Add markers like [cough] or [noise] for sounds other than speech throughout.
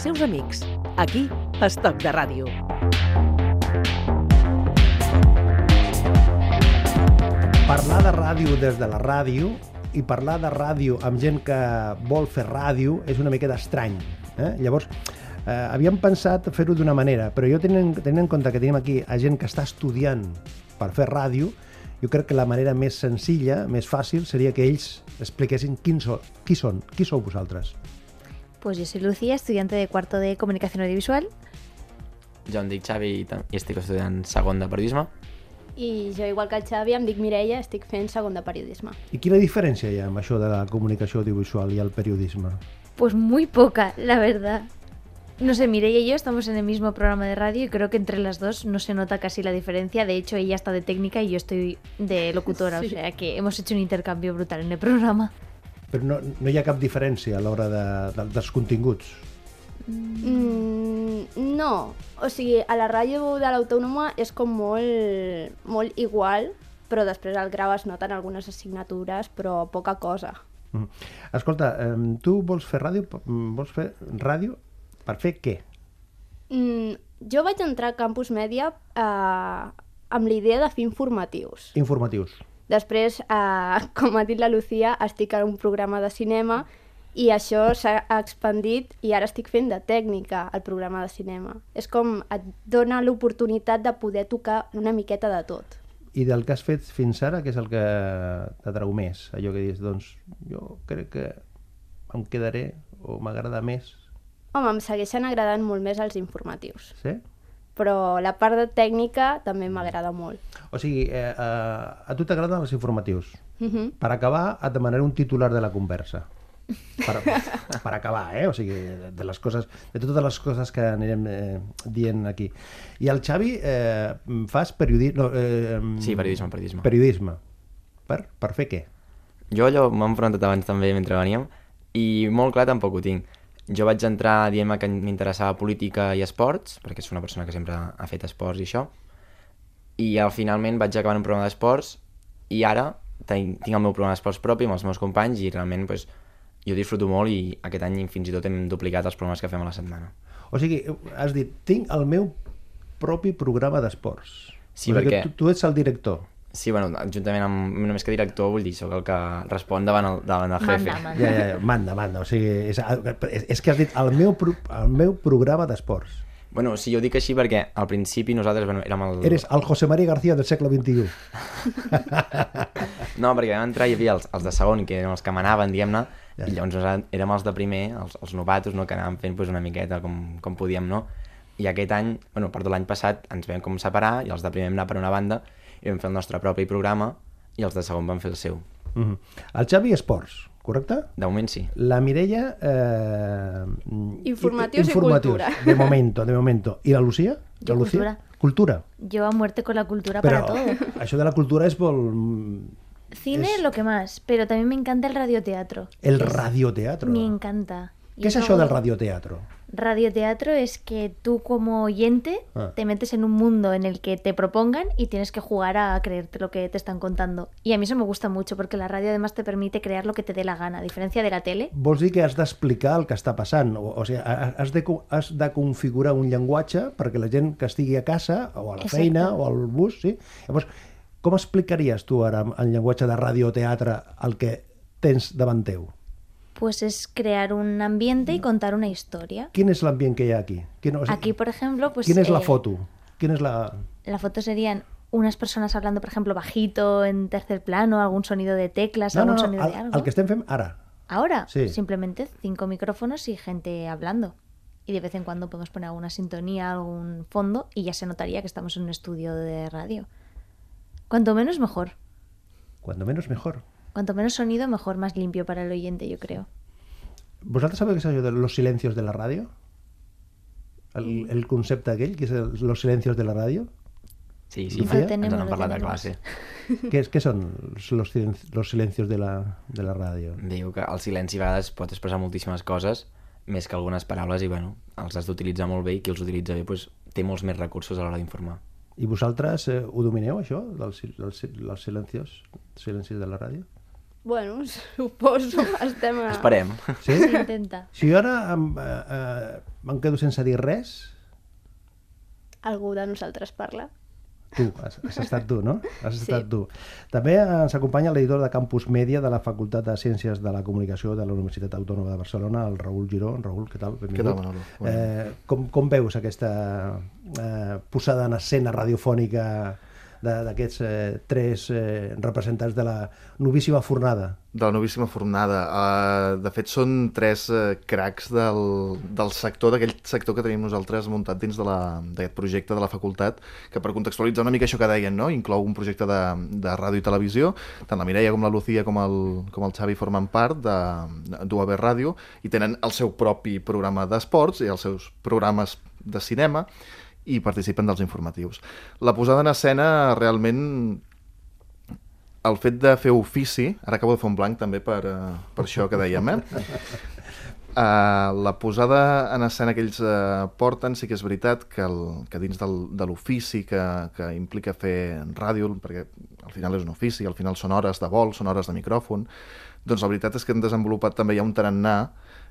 els seus amics. Aquí, Estoc de Ràdio. Parlar de ràdio des de la ràdio i parlar de ràdio amb gent que vol fer ràdio és una miqueta estrany. Eh? Llavors, eh, havíem pensat fer-ho d'una manera, però jo tenint, tenint en compte que tenim aquí a gent que està estudiant per fer ràdio, jo crec que la manera més senzilla, més fàcil, seria que ells expliquessin quins so, qui són, qui sou vosaltres. Pues yo soy Lucía, estudiante de cuarto de comunicación audiovisual. Jo em dic Xavi i tam- i estic estudiant segon de periodisme. I jo, igual que el Xavi, em dic Mireia, estic fent segon de periodisme. I quina diferència hi ha amb això de la comunicació audiovisual i el periodisme? Pues muy poca, la verdad. No sé, Mireia y yo estamos en el mismo programa de radio y creo que entre las dos no se nota casi la diferencia. De hecho, ella está de técnica y yo estoy de locutora, Sí. o sea que hemos hecho un intercambio brutal en el programa. Però no, no hi ha cap diferència a l'hora de, de, dels continguts. Mm, no, o sigui, a la ràdio de l'Autònoma és com molt, molt igual, però després al grau es noten algunes assignatures, però poca cosa. Mm. Escolta, eh, tu vols fer ràdio, mm, vols fer ràdio per fer què? Mm, jo vaig entrar a Campus Mèdia eh, amb l'idea de fer informatius. Informatius. Després, eh, [laughs] com ha dit la Lucía, estic en un programa de cinema i això s'ha expandit i ara estic fent de tècnica al programa de cinema. És com et dona l'oportunitat de poder tocar una miqueta de tot. I del que has fet fins ara, què és el que t'atrau més? Allò que dius, doncs, jo crec que em quedaré o m'agrada més, Home, em segueixen agradant molt més els informatius, sí? Però la part de tècnica també m'agrada molt. O sigui, eh, eh, a tu t'agraden els informatius. Uh -huh. Per acabar, et demanaré un titular de la conversa. Per, [laughs] per acabar, eh? O sigui, de, de les coses, de totes les coses que anirem eh, dient aquí. I el Xavi, eh, fas periodisme... No, eh, Sí, periodisme, periodisme. Periodisme. Per, per fer què? Jo allò m'han preguntat abans també mentre veníem i molt clar tampoc ho tinc. Jo vaig entrar dient que m'interessava política i esports, perquè és una persona que sempre ha fet esports i això, i al finalment vaig acabar en un programa d'esports i ara tinc, tinc el meu programa d'esports propi amb els meus companys i realment pues, jo disfruto molt i aquest any fins i tot hem duplicat els programes que fem a la setmana. O sigui, has dit, tinc el meu propi programa d'esports. Sí, o sigui, perquè- Tu, tu ets el director. Sí, bueno, juntament amb, només que director, vull dir, sóc el que respon davant el, davant el jefe. Manda, manda. Ja, ja, ja, manda, manda. O sigui, és, és, és que has dit el meu, pro- el meu programa d'esports. Bueno, sí, jo ho dic així perquè al principi nosaltres bueno, érem el... Eres el José María García del segle XXI. [laughs] No, perquè vam entrar i hi havia els, els de segon, que eren els que manaven, diguem-ne, Ja, i llavors érem els de primer, els, els novatos, no?, que anàvem fent pues, una miqueta com, com podíem, no? I aquest any, bueno, perdó, l'any passat ens vam com separar i els de primer vam anar per una banda i vam fer el nostre propi programa i els de segon van fer el seu. Mm -hmm. El Xavi Esports, correcte? De moment sí. La Mireia... Eh, Informatius i cultura. De momento, de momento. I la Lucía? Jo la Lucía? cultura. Cultura. Yo a muerte con la cultura Però para todo. [laughs] això de la cultura és vol... Cine es- lo que más, pero también me encanta el radioteatro. El radioteatro. Me encanta. És es això algo- del radioteatro? Radioteatro es que tú como oyente Ah. te metes en un mundo en el que te propongan y tienes que jugar a creerte lo que te están contando. Y a mí eso me gusta mucho porque la radio además te permite crear lo que te dé la gana, a diferencia de la tele. Vols dir que has d'explicar el que està passant, o, o sigui, ha- has de, has de configurar un llenguatge perquè la gent que estigui a casa, o a la Exacte. feina, o al bus, sí? Llavors, com explicaries tu ara en llenguatge de radioteatre el que tens davant teu? Pues es crear un ambiente y contar una historia. Quin és l'ambient que hi ha aquí? O sigui, Aquí, por ejemplo, pues... quina és la eh, foto? Quina és la... La foto serían unas personas hablando, por ejemplo, bajito, en tercer plano, algún sonido de teclas, No, algún no, sonido de el, algo. el que estem fent ara. Ahora, Sí. simplemente cinco micrófonos y gente hablando. Y de vez en cuando podemos poner alguna sintonía, algún fondo, y ya se notaría que estamos en un estudio de radio. Cuanto menos, mejor. Cuando menos mejor. Cuanto menos sonido, mejor, más limpio para el oyente, yo creo. ¿Vosaltres sabeu què és de los silencios de la ràdio? El, el concepte aquell, que és el, los silencios de la ràdio? Sí, sí, Lo ens tenemos, han lo parlat a tenemos. classe. Què, és, què són los, los silencios de la, de la ràdio? Diu que el silenci a vegades pot expressar moltíssimes coses, més que algunes paraules, i bueno, els has d'utilitzar molt bé, i qui els utilitza bé pues, té molts més recursos a l'hora d'informar. I vosaltres eh, ho domineu, això, dels, dels, dels silencios, silencis de la ràdio? Bueno, [laughs] suposo, estem a... Esperem. Sí? Sí, intenta. Si jo ara em, eh, eh, em quedo sense dir res, Algú de nosaltres parla. tu, has, has estat tu, no? Has Sí. estat tu. També ens acompanya l'editor de Campus Mèdia de la Facultat de Ciències de la Comunicació de la Universitat Autònoma de Barcelona, el Raül Giró. Raül, què tal? Benvingut. Què tal, Manolo? Eh, com, com veus aquesta eh, posada en escena radiofònica d'aquests eh, tres eh, representants de la novíssima fornada? De la novíssima fornada. Uh, de fet, són tres uh, cracs del, del sector, d'aquell sector que tenim nosaltres muntat dins d'aquest projecte de la facultat, que per contextualitzar una mica això que deien, no? inclou un projecte de, de ràdio i televisió, tant la Mireia com la Lucía com el, com el Xavi formen part de d'UAB Ràdio i tenen el seu propi programa d'esports i els seus programes de cinema i participen dels informatius. La posada en escena realment el fet de fer ofici, ara acabo de fer un blanc també per, uh, per això que dèiem, eh? Uh, [laughs] la posada en escena que ells uh, porten sí que és veritat que, el, que dins del, de l'ofici que, que implica fer ràdio, perquè al final és un ofici, al final són hores de vol, són hores de micròfon, doncs la veritat és que han desenvolupat també ja un tarannà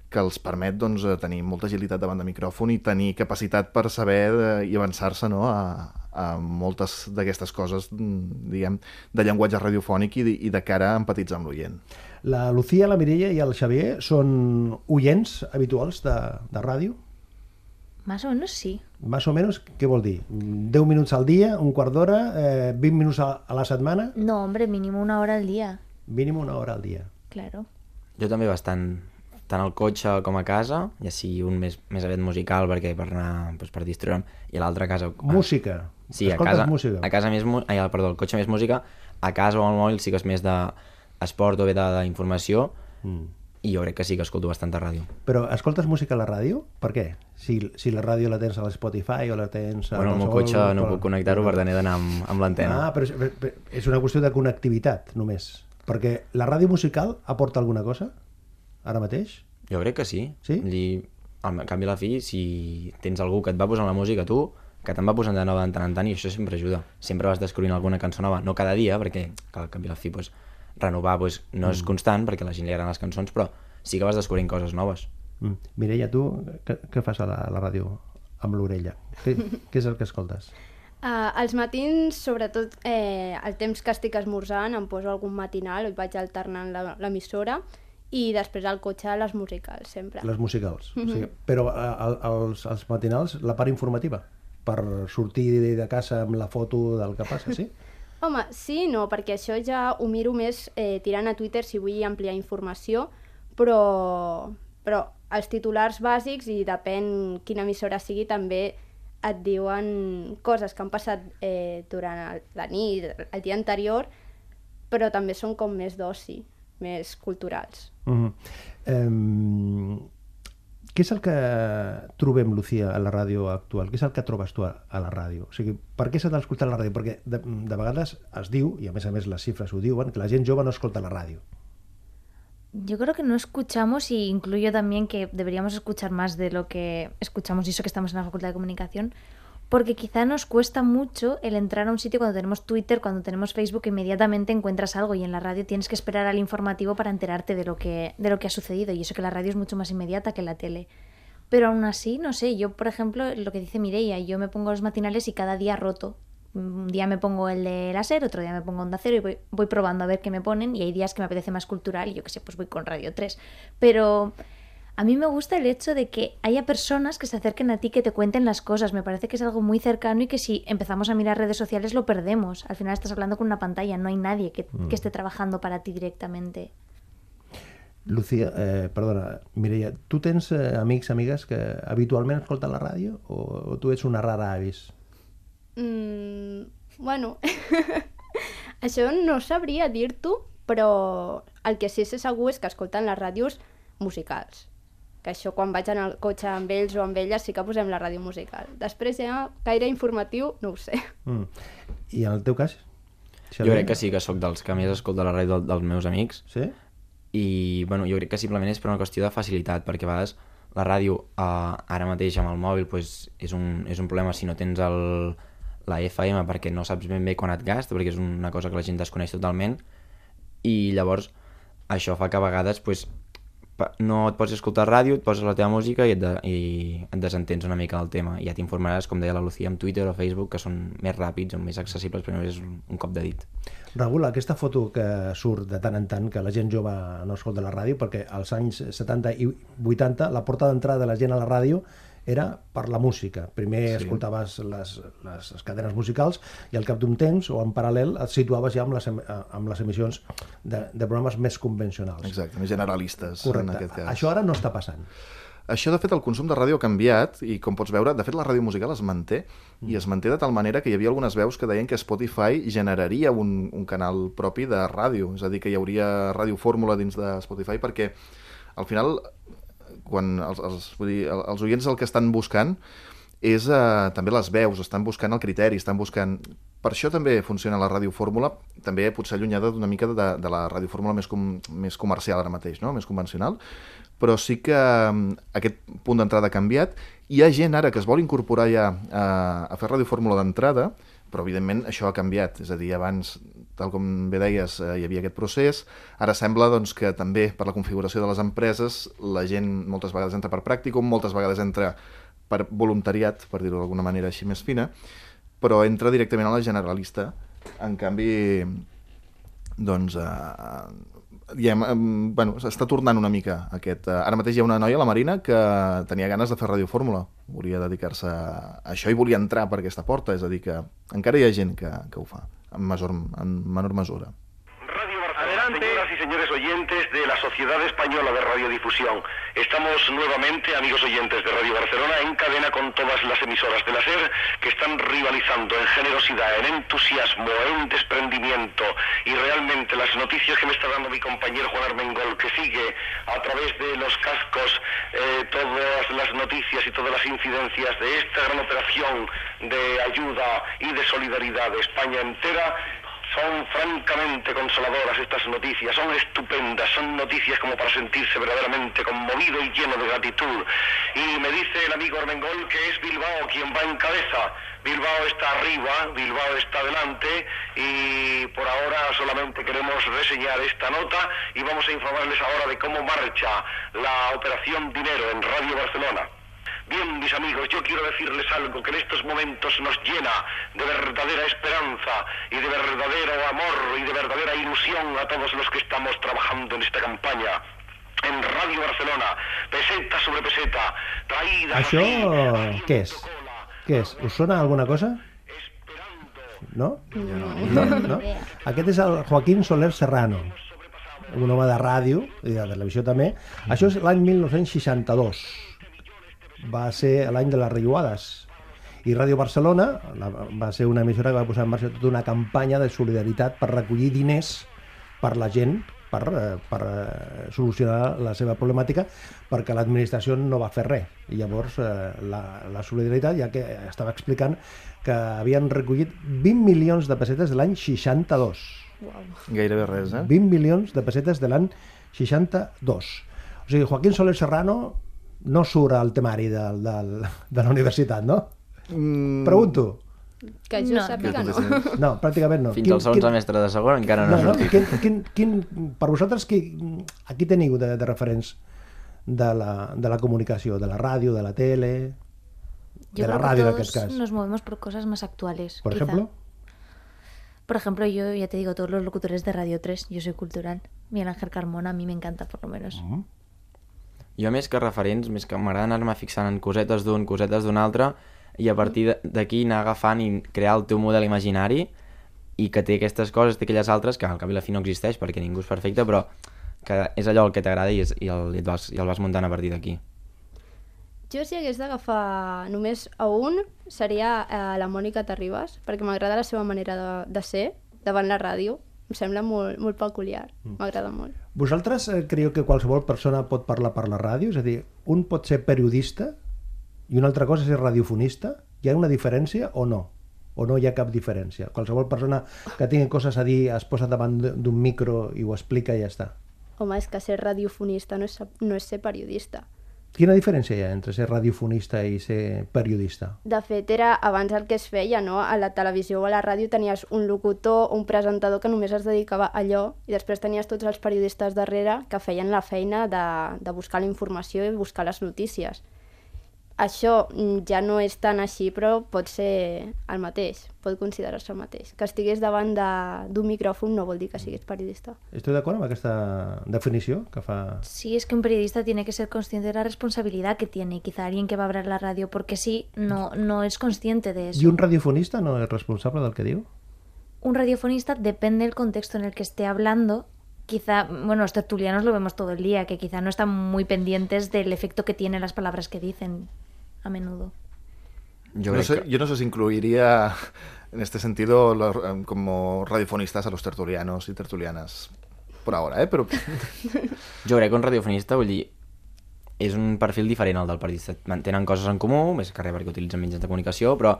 que els permet doncs, eh, tenir molta agilitat davant de micròfon i tenir capacitat per saber eh, i avançar-se no, a, a moltes d'aquestes coses mm, diguem, de llenguatge radiofònic i de, i de cara a empatitzar amb l'oient. La Lucía, la Mireia i el Xavier són oients habituals de, de ràdio? Más o menos sí. Más o menos, què vol dir? 10 minuts al dia, un quart d'hora, eh, 20 minuts a, a la setmana? No, hombre, mínimo una hora al día. Mínim una hora al dia. Claro. Jo també bastant, tant al cotxe com a casa, ja sigui un més, més aviat musical perquè per anar doncs, per distreure'm, i a l'altre a casa... Música. Sí, a casa, música. a casa més... Ai, perdó, al cotxe més música, a casa o al mòbil sí que és més d'esport o bé de- d'informació, Mm. i jo crec que sí que escolto bastanta ràdio. Però escoltes música a la ràdio? Per què? Si, si la ràdio la tens a l'Spotify o la tens... a Bueno, el meu cotxe no puc connectar-ho, per tant he d'anar amb, amb l'antena. Ah, però és, però és una qüestió de connectivitat, només. Perquè la ràdio musical aporta alguna cosa? Ara mateix? Jo crec que sí. Sí? Dir, al canvi a la fi, si tens algú que et va posant la música tu, que te'n va posant de nova de tant en tant i això sempre ajuda. Sempre vas descobrint alguna cançó nova, no cada dia, perquè que al canvi a la fi pues, renovar pues, no Mm. és constant, perquè a la gent li agraden les cançons, però sí que vas descobrint coses noves. Mm. Mireia, tu què, què fas a la, a la ràdio amb l'orella? Què, què és el que escoltes? [laughs] Uh, als matins, sobretot eh, el temps que estic esmorzant, em poso algun matinal, i vaig alternant la- l'emissora, i després al cotxe les musicals, sempre. Les musicals. o sigui, però eh, els, els matinals, la part informativa, per sortir de, de casa amb la foto del que passa, sí? [laughs] Home, sí no, perquè això ja ho miro més eh, tirant a Twitter si vull ampliar informació, però, però els titulars bàsics, i depèn quina emissora sigui, també et diuen coses que han passat eh, durant el, la nit, el dia anterior, però també són com més d'oci, més culturals. Mm -hmm. què és el que trobem, Lucía, a la ràdio actual? Què és el que trobes tu a, a la ràdio? O sigui, per què s'ha d'escoltar la ràdio? Perquè de, de vegades es diu, i a més a més les xifres ho diuen, que la gent jove no escolta la ràdio. Yo creo que no escuchamos y incluyo también que deberíamos escuchar más de lo que escuchamos y eso que estamos en la Facultad de Comunicación, porque quizá nos cuesta mucho el entrar a un sitio cuando tenemos Twitter, cuando tenemos Facebook, inmediatamente encuentras algo y en la radio tienes que esperar al informativo para enterarte de lo que, de lo que ha sucedido y eso que la radio es mucho más inmediata que la tele. Pero aún así, no sé, yo por ejemplo, lo que dice Mireia, yo me pongo los matinales y cada día roto. Un día me pongo el de láser, otro día me pongo Onda Cero y voy, voy probando a ver qué me ponen y hay días que me apetece más cultural y yo que sé, pues voy con Radio 3. Pero a mí me gusta el hecho de que haya personas que se acerquen a ti, que te cuenten las cosas. Me parece que es algo muy cercano y que si empezamos a mirar redes sociales lo perdemos. Al final estás hablando con una pantalla, no hay nadie que, que esté trabajando para ti directamente. Lucía, eh, perdona, Mireia, tu tens eh, amics, amigues que habitualment escolten la ràdio o, o tu ets una rara avis? Mm, bueno, [laughs] això no sabria dir-t'ho, però el que sí sé segur és que escolten les ràdios musicals. Que això quan vaig en el cotxe amb ells o amb elles sí que posem la ràdio musical. Després ja gaire informatiu no ho sé. Mm. I en el teu cas? Jo crec que sí que sóc dels que més escolta la ràdio del, dels meus amics Sí? i bueno, jo crec que simplement és per una qüestió de facilitat perquè a vegades la ràdio eh, ara mateix amb el mòbil pues, és, un, és un problema si no tens el, la FM perquè no saps ben bé quan et gasta perquè és una cosa que la gent desconeix totalment i llavors això fa que a vegades pues, no et pots escoltar ràdio, et poses la teva música i et, de, i et desentens una mica del tema. I ja t'informaràs, com deia la Lucía, amb Twitter o Facebook, que són més ràpids o més accessibles, però només és un, un cop de dit. Raül, aquesta foto que surt de tant en tant, que la gent jove no escolta la ràdio, perquè als anys 70 i 80 la porta d'entrada de la gent a la ràdio era per la música. Primer sí. escoltaves les, les, les cadenes musicals i al cap d'un temps o en paral·lel et situaves ja amb les, amb les emissions de, de programes més convencionals. Exacte, més generalistes, en Correcte. aquest cas. Això ara no està passant. Això, de fet, el consum de ràdio ha canviat i, com pots veure, de fet, la ràdio musical es manté i es manté de tal manera que hi havia algunes veus que deien que Spotify generaria un, un canal propi de ràdio, és a dir, que hi hauria ràdio fórmula dins de Spotify perquè, al final, quan els, els, vull dir, el- els oients el que estan buscant és eh, també les veus, estan buscant el criteri, estan buscant... Per això també funciona la ràdio fórmula, també potser allunyada d'una mica de, de la ràdio fórmula més, com, més comercial ara mateix, no? més convencional, però sí que mm, aquest punt d'entrada ha canviat. Hi ha gent ara que es vol incorporar ja a, a fer ràdio fórmula d'entrada, però evidentment això ha canviat, és a dir, abans, tal com bé deies, eh, hi havia aquest procés, ara sembla doncs, que també per la configuració de les empreses la gent moltes vegades entra per pràcticum, moltes vegades entra per voluntariat, per dir-ho d'alguna manera així més fina, però entra directament a la generalista. En canvi, doncs, eh, diem, bueno, s'està tornant una mica aquest... Eh, ara mateix hi ha una noia, la Marina, que tenia ganes de fer radiofórmula. Volia dedicar-se a això i volia entrar per aquesta porta, és a dir, que encara hi ha gent que, que ho fa, en, major, en menor mesura. Señores oyentes de la Sociedad Española de Radiodifusión. Estamos nuevamente, amigos oyentes de Radio Barcelona, en cadena con todas las emisoras de la SER que están rivalizando en generosidad, en entusiasmo, en desprendimiento y realmente las noticias que me está dando mi compañero Juan Armengol, que sigue a través de los cascos eh, todas las noticias y todas las incidencias de esta gran operación de ayuda y de solidaridad de España entera, son francamente consoladoras estas noticias, son estupendas, son noticias como para sentirse verdaderamente conmovido y lleno de gratitud. Y me dice el amigo Armengol que es Bilbao quien va en cabeza. Bilbao está arriba, Bilbao está delante y por ahora solamente queremos reseñar esta nota y vamos a informarles ahora de cómo marcha la operación Dinero en Radio Barcelona. Bien, mis amigos, yo quiero decirles algo que en estos momentos nos llena de verdadera esperanza y de verdadero amor y de verdadera ilusión a todos los que estamos trabajando en esta campaña. En Radio Barcelona, peseta sobre peseta, traída Això què és? Què és? Us sona alguna cosa? No? No, no? Aquest és el Joaquín Soler Serrano, un home de ràdio i de televisió també. Això és l'any 1962. Va ser l'any de les riuades. I Ràdio Barcelona la, va ser una emissora que va posar en marxa tota una campanya de solidaritat per recollir diners per la gent per, eh, per eh, solucionar la seva problemàtica perquè l'administració no va fer res. I llavors eh, la, la solidaritat, ja que estava explicant que havien recollit 20 milions de pessetes de l'any 62. Gairebé res, eh? 20 milions de pessetes de l'any 62. O sigui, Joaquín Soler Serrano no surt al temari de, de, de la universitat, no? Mm, Pregunto. Que jo No. sàpiga, no. No, pràcticament no. Fins al segon semestre de segon encara no, No, no, no, quin, quin, quin, per vosaltres, qui, a qui teniu de, de referents de la, de la comunicació? De la ràdio, de la tele, Yo de la radio en aquest cas? nos movemos por cosas más actuales. Por quizá. ejemplo, Por ejemplo, yo ya te digo, todos los locutores de Radio 3, yo soy cultural. Miguel Ángel Carmona, a mí me encanta por lo menos. Mm. Jo més que referents, més que m'agrada anar-me fixant en cosetes d'un, cosetes d'un altre, i a partir de- d'aquí anar agafant i crear el teu model imaginari i que té aquestes coses, té aquelles altres que al cap i la fi no existeix perquè ningú és perfecte, però que és allò el que t'agrada i, és, i, el, i, el vas, i el vas muntant a partir d'aquí. Jo si hagués d'agafar només a un seria eh, la Mònica Terribas, perquè m'agrada la seva manera de, de ser davant la ràdio. Em sembla molt, molt peculiar, m'agrada molt. Vosaltres eh, creieu que qualsevol persona pot parlar per la ràdio? És a dir, un pot ser periodista i una altra cosa és ser radiofonista? Hi ha una diferència o no? O no hi ha cap diferència? Qualsevol persona que tingui coses a dir es posa davant d'un micro i ho explica i ja està. Home, és que ser radiofonista no és, no és ser periodista. Quina diferència hi ha entre ser radiofonista i ser periodista? De fet, era abans el que es feia, no? A la televisió o a la ràdio tenies un locutor un presentador que només es dedicava a allò i després tenies tots els periodistes darrere que feien la feina de, de buscar la informació i buscar les notícies. Això mm, ja no és tan així, però pot ser el mateix, pot considerar-se el mateix. Que estigués davant de- d'un micròfon no vol dir que siguis periodista. Estoy d'acord amb aquesta definició que fa... Sí, es que un periodista tiene que ser consciente de la responsabilidad que tiene. Quizá alguien que va a abrir la radio porque sí, no, no es consciente de eso. I un radiofonista no és responsable del que diu? Un radiofonista depende del contexto en el que esté hablando. Quizá, bueno, los tertulianos lo vemos todo el día, que quizá no están muy pendientes del efecto que tienen las palabras que dicen a menudo. Yo no sé, que... Yo no sé si incluiría en este sentido los, como radiofonistas a los tertulianos y tertulianas por ahora, ¿eh? Pero [laughs] Jo crec que un radiofonista, vull dir, és un perfil diferent al del periodista. Tenen coses en comú, més que res perquè utilitzen mitjans de comunicació, però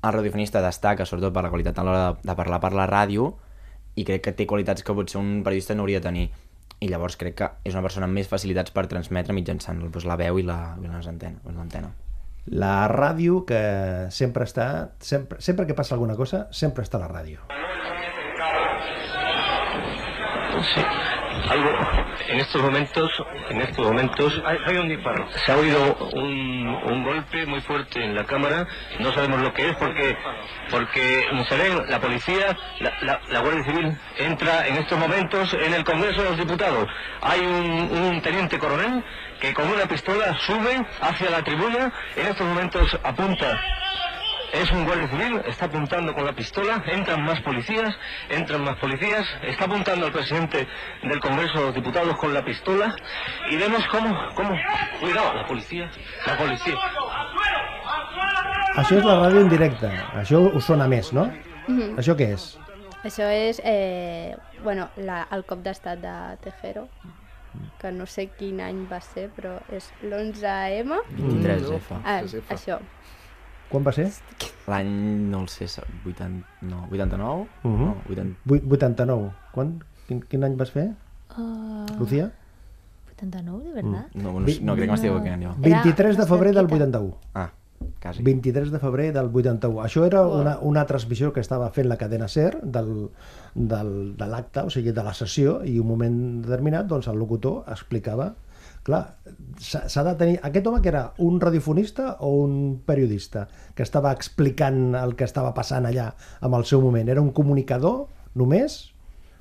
el radiofonista destaca sobretot per la qualitat a l'hora de, de parlar per la ràdio i crec que té qualitats que potser un periodista no hauria de tenir. I llavors crec que és una persona amb més facilitats per transmetre mitjançant doncs, la veu i la- i les antena- i l'antena. La ràdio que sempre està... Sempre, sempre que passa alguna cosa, sempre està la ràdio. Sí, algo en estos momentos, en estos momentos hay, un disparo. Se ha oído un, un golpe muy fuerte en la cámara. No sabemos lo que es porque porque ven la policía, la, la- la Guardia Civil entra en estos momentos en el Congreso de los Diputados. Hay un, un teniente coronel que con una pistola sube hacia la tribuna. En estos momentos apunta es un guardia civil, está apuntando con la pistola, entran más policías, entran más policías, está apuntando al presidente del Congreso de los Diputados con la pistola y vemos cómo, cómo, cuidado, la policía, la policía. Això és la ràdio en directe. Això us sona més, no? Mhm. Això què és? Això és eh, bueno, la, el cop d'estat de Tejero, que no sé quin any va ser, però és l'11M. 23F. Ah, 23F. això. Quan va ser? L'any, no el sé, 80, no, 89? Mhm. no, 80, Vuit- 89. Quan? Quin, quin any vas fer, Ah, Lucía? 89, ¿de verdad? no, no, no, crec que m'estic equivocant jo. Era 23 de febrer del cerquita. 81. Ah, quasi. 23 de febrer del 81. Això era una, una transmissió que estava fent la cadena SER del, del, de l'acte, o sigui, de la sessió, i un moment determinat doncs, el locutor explicava clar, s'ha de tenir... Aquest home que era un radiofonista o un periodista que estava explicant el que estava passant allà amb el seu moment? Era un comunicador només?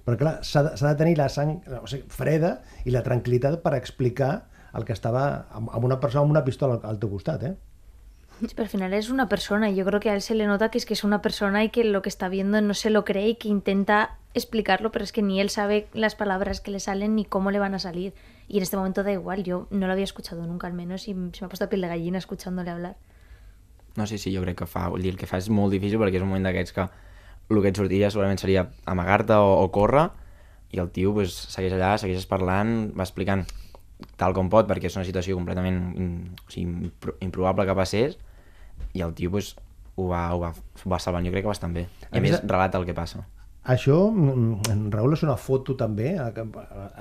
Però clar, s'ha de, de tenir la sang o sigui, freda i la tranquil·litat per explicar el que estava amb, una persona amb una pistola al, al teu costat, eh? Sí, pero al final es una persona y yo creo que a él se le nota que es que es una persona y que lo que está viendo no se lo cree y que intenta explicarlo, pero es que ni él sabe las palabras que le salen ni cómo le van a salir. Y en este momento da igual, yo no lo había escuchado nunca al menos y se me ha puesto piel de gallina escuchándole hablar. No sé si jo crec que fa, vull dir, el que fa és molt difícil perquè és un moment d'aquests que el que et sortiria segurament seria amagar-te o, o córrer i el tio pues, segueix allà, segueix parlant, va explicant tal com pot perquè és una situació completament in, o sigui, impro- improbable que passés i el tio pues, ho, va, ho, va, ho va salvant, jo crec que bastant bé. I A a més més- relata el que passa. Això, mm, Raül, és una foto també, eh, que-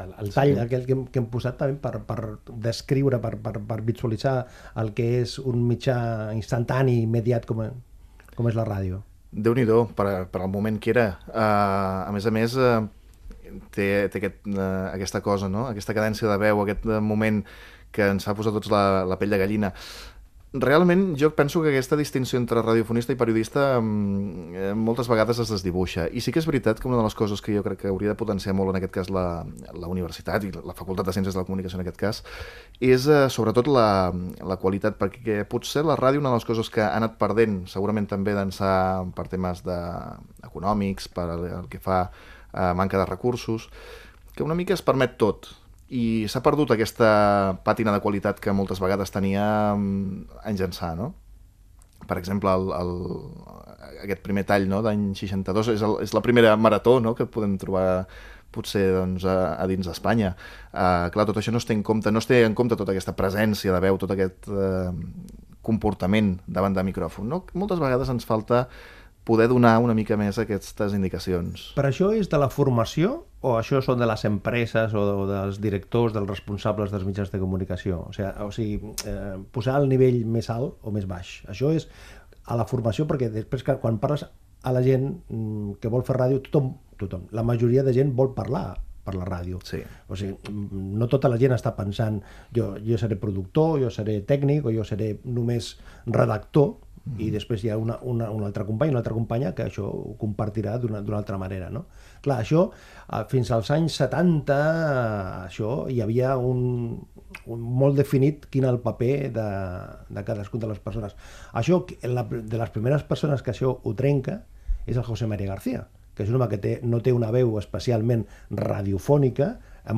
el, el tall sí. aquell que hem, que hem posat també per, per descriure, per, per, per visualitzar el que és un mitjà instantani, immediat com, com és la ràdio. déu nhi per, per al moment que era. Uh, a més a més, uh, té, té aquest, uh, aquesta cosa, no? aquesta cadència de veu, aquest moment que ens fa posar tots la, la pell de gallina. Realment, jo penso que aquesta distinció entre radiofonista i periodista mm, eh, moltes vegades es desdibuixa. I sí que és veritat que una de les coses que jo crec que hauria de potenciar molt en aquest cas la, la universitat i la Facultat de Ciències de la Comunicació en aquest cas és eh, sobretot la, la qualitat, perquè potser la ràdio una de les coses que ha anat perdent, segurament també d'ençà per temes de, econòmics, per el, que fa a manca de recursos, que una mica es permet tot, i s'ha perdut aquesta pàtina de qualitat que moltes vegades tenia mm, anys ençà, no? Per exemple, el, el, aquest primer tall no, d'any 62 és, el, és la primera marató no, que podem trobar potser doncs, a, a dins d'Espanya. Uh, clar, tot això no es té en compte, no es té en compte tota aquesta presència de veu, tot aquest uh, comportament davant de micròfon. No? Moltes vegades ens falta poder donar una mica més aquestes indicacions. Per això és de la formació o això són de les empreses o, o dels directors, dels responsables dels mitjans de comunicació? O sigui, o sigui eh, posar el nivell més alt o més baix. Això és a la formació, perquè després que quan parles a la gent mm, que vol fer ràdio, tothom, tothom, la majoria de gent vol parlar per la ràdio. Sí. O sigui, mm, no tota la gent està pensant jo, jo seré productor, jo seré tècnic o jo seré només redactor, mm. i després hi ha una, una, un altre company, una altra companya que això ho compartirà d'una altra manera. No? Clar, això, eh, fins als anys 70, eh, això hi havia un, un molt definit quin el paper de, de cadascuna de les persones. Això, la, de les primeres persones que això ho trenca, és el José María García, que és un home que té, no té una veu especialment radiofònica,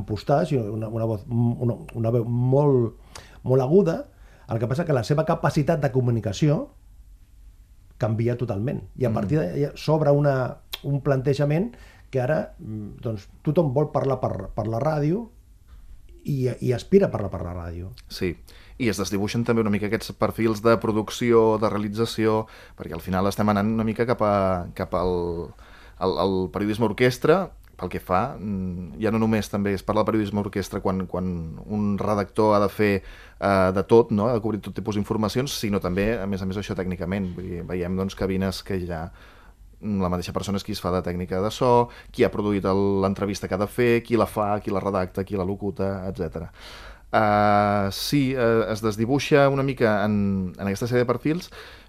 postada, sinó una, una, voz, una, una veu molt, molt aguda, el que passa que la seva capacitat de comunicació canvia totalment. I a partir d'allà s'obre una, un plantejament que ara mm, doncs, tothom vol parlar per, per la ràdio i, i aspira a parlar per la ràdio. Sí, i es desdibuixen també una mica aquests perfils de producció, de realització, perquè al final estem anant una mica cap, a, cap al, al, al periodisme orquestra, pel que fa, mm, ja no només també es parla de periodisme orquestra quan, quan un redactor ha de fer eh, de tot, no? ha de cobrir tot tipus d'informacions, sinó també, a més a més, això tècnicament. Vull dir, veiem doncs, cabines que ja la mateixa persona és qui es fa de tècnica de so, qui ha produït l'entrevista que ha de fer, qui la fa, qui la redacta, qui la locuta, etc. Uh, sí, uh, es desdibuixa una mica en, en aquesta sèrie de perfils.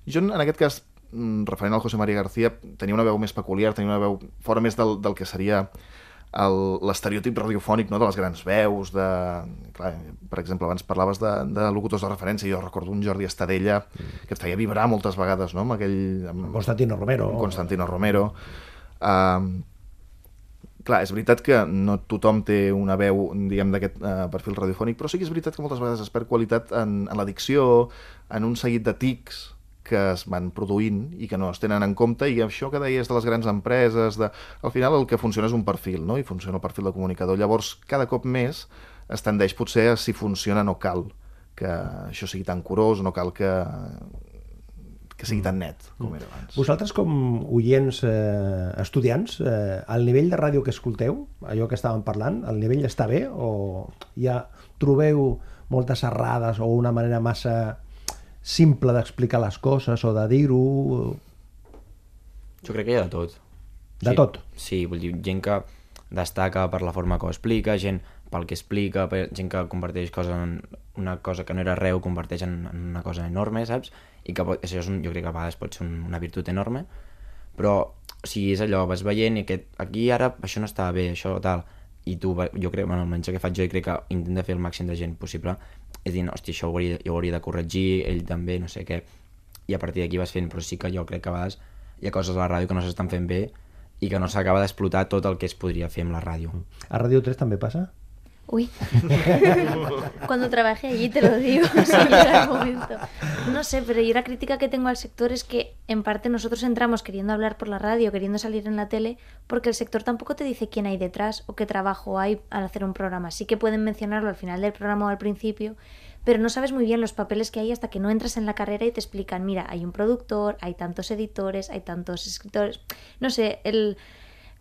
Jo, en aquest cas, mm, referent al José María García, tenia una veu més peculiar, tenia una veu fora més del, del que seria l'estereotip radiofònic no, de les grans veus, de, clar, per exemple, abans parlaves de, de locutors de referència, jo recordo un Jordi Estadella que et feia vibrar moltes vegades, no?, amb aquell... Amb, Constantino Romero. Amb Constantino Romero. Uh, clar, és veritat que no tothom té una veu, diguem, d'aquest uh, perfil radiofònic, però sí que és veritat que moltes vegades es perd qualitat en, en la dicció, en un seguit de tics, que es van produint i que no es tenen en compte i això que deies de les grans empreses de... al final el que funciona és un perfil no? i funciona el perfil de comunicador llavors cada cop més es tendeix potser a si funciona no cal que això sigui tan curós no cal que que sigui tan net com era abans. Vosaltres com oients, eh, estudiants, eh, el nivell de ràdio que escolteu, allò que estàvem parlant, el nivell està bé o ja trobeu moltes errades o una manera massa simple d'explicar les coses o de dir-ho... Jo crec que hi ha de tot. De sí, tot? Sí, vull dir, gent que destaca per la forma que ho explica, gent pel que explica, gent que converteix coses en una cosa que no era ho converteix en, en una cosa enorme, saps? I que pot, això és un, jo crec que a vegades pot ser un, una virtut enorme, però o sigui, és allò, vas veient i aquest, aquí ara això no estava bé, això tal, i tu, jo crec, bueno, almenys el que faig jo crec que intenta fer el màxim de gent possible, és dir, hòstia, això ho hauria, jo ho hauria de corregir, ell també, no sé què, i a partir d'aquí vas fent, però sí que jo crec que a vegades hi ha coses a la ràdio que no s'estan fent bé i que no s'acaba d'explotar tot el que es podria fer amb la ràdio. A Ràdio 3 també passa? Uy, [laughs] cuando trabajé allí te lo digo, [laughs] el [laughs] momento. No sé, pero yo la crítica que tengo al sector es que en parte nosotros entramos queriendo hablar por la radio, queriendo salir en la tele, porque el sector tampoco te dice quién hay detrás o qué trabajo hay al hacer un programa. Sí que pueden mencionarlo al final del programa o al principio, pero no sabes muy bien los papeles que hay hasta que no entras en la carrera y te explican, mira, hay un productor, hay tantos editores, hay tantos escritores. No sé, el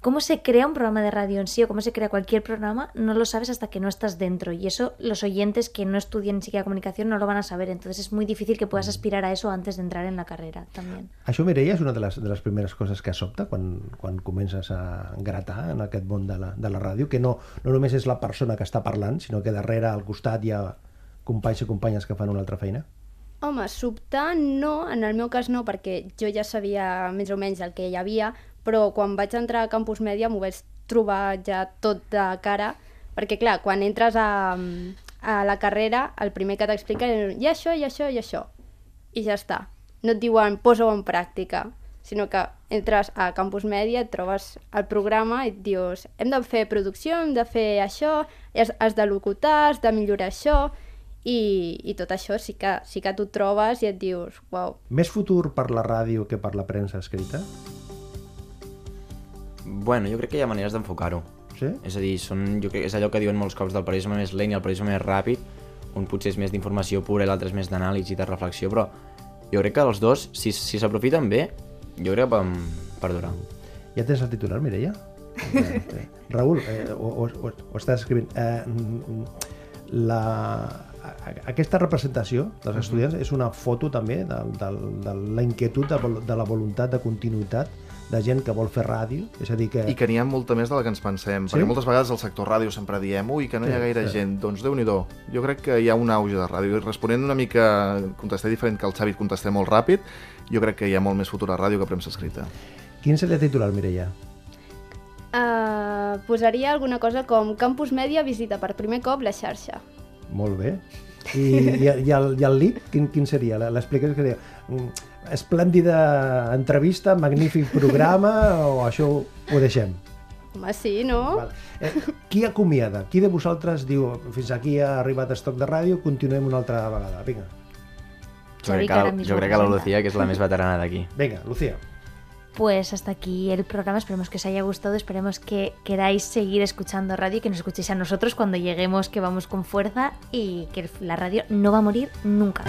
cómo se crea un programa de radio en sí o cómo se crea cualquier programa, no lo sabes hasta que no estás dentro. Y eso los oyentes que no estudien ni siquiera comunicación no lo van a saber. Entonces es muy difícil que puedas aspirar a eso antes de entrar en la carrera también. Això, Mireia, és una de les, de les primeres coses que sobta quan, quan comences a gratar en aquest món de la, de la ràdio, que no, no només és la persona que està parlant, sinó que darrere, al costat, hi ha companys i companyes que fan una altra feina? Home, sobtar no, en el meu cas no, perquè jo ja sabia més o menys el que hi havia, però quan vaig entrar a Campus Media m'ho vaig trobar ja tot de cara, perquè clar, quan entres a, a la carrera, el primer que t'explica és i això, i això, i això, i ja està. No et diuen posa-ho en pràctica, sinó que entres a Campus Media, et trobes el programa i et dius hem de fer producció, hem de fer això, has, has de locutar, has de millorar això, i, i tot això sí que, sí que tu trobes i et dius, uau. Més futur per la ràdio que per la premsa escrita? Bueno, jo crec que hi ha maneres d'enfocar-ho. Sí? És a dir, són, jo crec que és allò que diuen molts cops del periodisme més lent i el periodisme més ràpid, un potser és més d'informació pura i l'altre és més d'anàlisi i de reflexió, però jo crec que els dos, si si s'aprofiten bé, jo crec que poden perdurar. Ja tens el titular, Mireia? Eh, eh, Raül, eh, ho, ho, ho, estàs escrivint. Eh, la, aquesta representació dels estudiants és una foto també de, de, de la inquietud de, de la voluntat de continuïtat de gent que vol fer ràdio, és a dir que... I que n'hi ha molta més de la que ens pensem, Sí? perquè moltes vegades al sector ràdio sempre diem ui, que no hi ha Sí, gaire sí. gent, doncs déu nhi Jo crec que hi ha un auge de ràdio. I responent una mica, contestar diferent que el Xavi, et contesté molt ràpid, jo crec que hi ha molt més futur a ràdio que a premsa escrita. Quin seria el titular, Mireia? Uh, posaria alguna cosa com Campus Media visita per primer cop la xarxa. Molt bé. I, i, i, el, i el lead, quin, quin seria? L'explicació que seria mm, esplèndida entrevista, magnífic programa, [laughs] o això ho deixem? Home, sí, no? Val. Eh, qui acomiada? Qui de vosaltres diu fins aquí ha arribat estoc de ràdio, continuem una altra vegada? Vinga, Jo crec, que la- jo crec que la. Lucía, que es la més veterana d'aquí. vinga, Lucía. Pues hasta aquí el programa. Esperemos que os haya gustado. Esperemos que queráis seguir escuchando radio y que nos escuchéis a nosotros cuando lleguemos, que vamos con fuerza y que la radio no va a morir nunca.